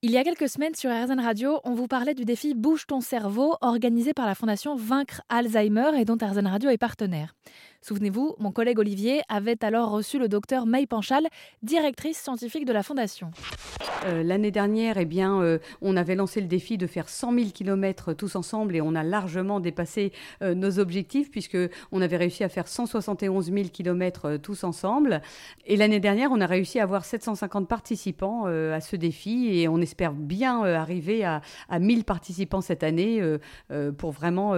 Il y a quelques semaines sur RZN Radio, on vous parlait du défi Bouge ton cerveau organisé par la fondation Vaincre Alzheimer et dont RZN Radio est partenaire. Souvenez-vous, mon collègue Olivier avait alors reçu le docteur May Panchal, directrice scientifique de la fondation. Euh, l'année dernière, eh bien, euh, on avait lancé le défi de faire 100 000 km tous ensemble et on a largement dépassé euh, nos objectifs puisque on avait réussi à faire 171 000 km tous ensemble. Et l'année dernière, on a réussi à avoir 750 participants à ce défi et on espère bien arriver à, à 1000 participants cette année pour vraiment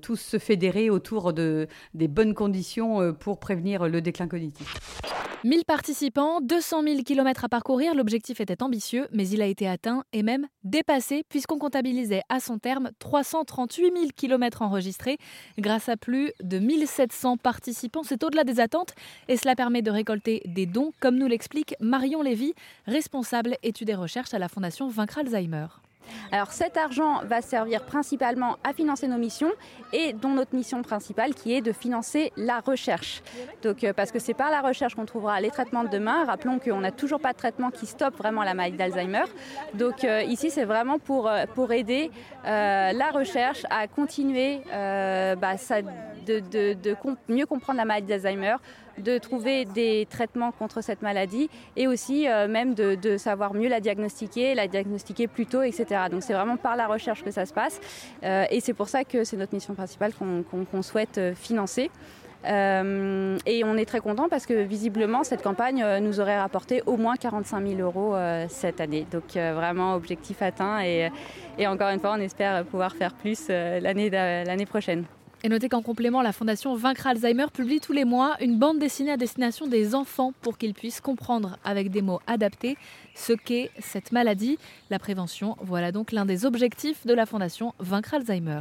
tous se fédérer autour de, des bonnes conditions pour prévenir le déclin cognitif. 1000 participants, 200 000 km à parcourir, l'objectif était ambitieux, mais il a été atteint et même dépassé puisqu'on comptabilisait à son terme 338 000 km enregistrés grâce à plus de 1700 participants. C'est au-delà des attentes et cela permet de récolter des dons, comme nous l'explique Marion Lévy, responsable études et recherches à la Fondation Vaincre Alzheimer. Alors cet argent va servir principalement à financer nos missions et dont notre mission principale qui est de financer la recherche. Donc euh, parce que c'est par la recherche qu'on trouvera les traitements de demain. Rappelons qu'on n'a toujours pas de traitement qui stoppe vraiment la maladie d'Alzheimer. Donc euh, ici c'est vraiment pour, euh, pour aider la recherche à continuer bah, de, mieux comprendre la maladie d'Alzheimer, de trouver des traitements contre cette maladie et aussi même de, savoir mieux la diagnostiquer, la diagnostiquer plus tôt, etc. Donc c'est vraiment par la recherche que ça se passe euh, et c'est pour ça que c'est notre mission principale qu'on souhaite euh, financer. et on est très content parce que visiblement cette campagne nous aurait rapporté au moins 45 000 euros cette année. Donc vraiment objectif atteint et, encore une fois on espère pouvoir faire plus l'année prochaine. Et notez qu'en complément, la Fondation Vaincre Alzheimer publie tous les mois une bande dessinée à destination des enfants pour qu'ils puissent comprendre avec des mots adaptés ce qu'est cette maladie. La prévention, voilà donc l'un des objectifs de la Fondation Vaincre Alzheimer.